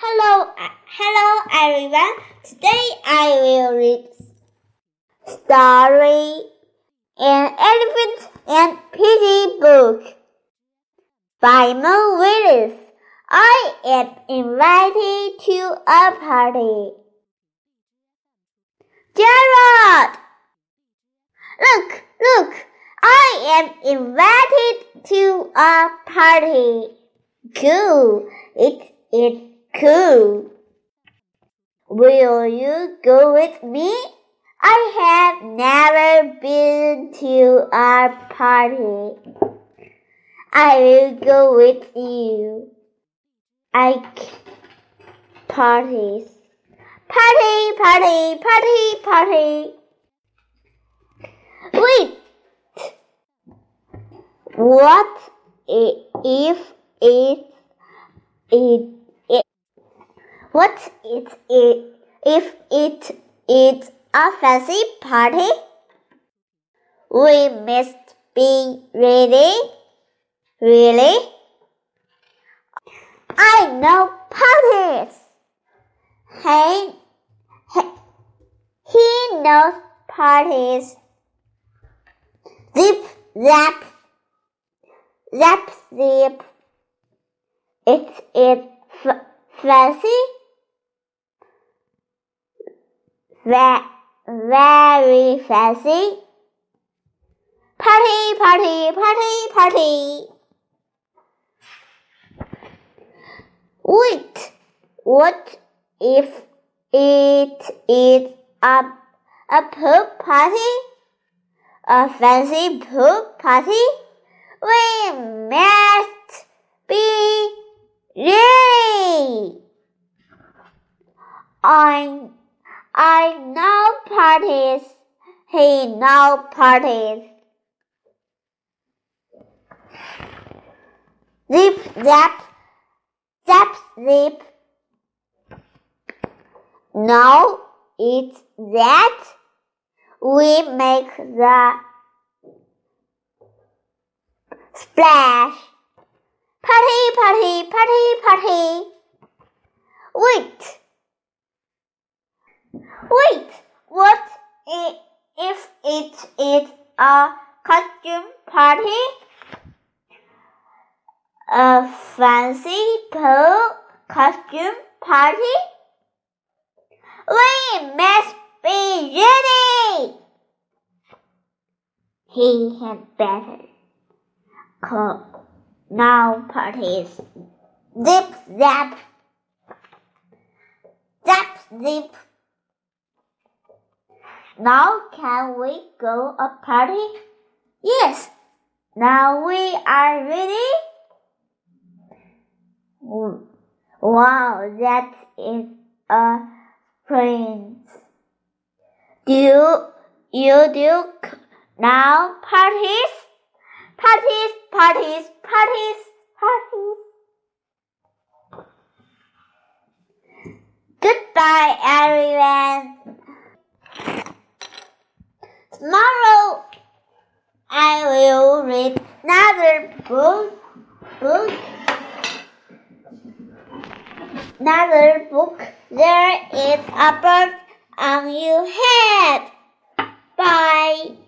Hello, uh, hello everyone. Today I will read story an elephant and Piggie book by Mo Willems. I am invited to a party. Gerald, look, look! I am invited to a party. Cool! It's It is Cool. Will you go with me? I have never been to a party. I will go with you. I parties. Party, party, party, party. Wait. What if it's it what is it if it is a fancy party? We must be ready. Really? I know parties. Hey, hey he knows parties. Zip, zap, zap, zip. It's it fancy. Very fancy. Party, party, party, party. Wait, what if it is a, a pool party? A fancy pool party? We must be ready. I I know parties. He know parties. Zip zap, zap zip. Now it's that we make the splash. Party, party, party, party. Wait. Wait, what if it is a costume party? A fancy pool costume party? We must be ready! He had better call now parties. Zip zap. Zap zip. Now can we go a party? Yes. Now we are ready. Wow, that is a prince. Do you do now parties? Parties, parties, parties, parties. Goodbye, everyone. Tomorrow I will read another book. Book. Another book. There is a bird on your head. Bye.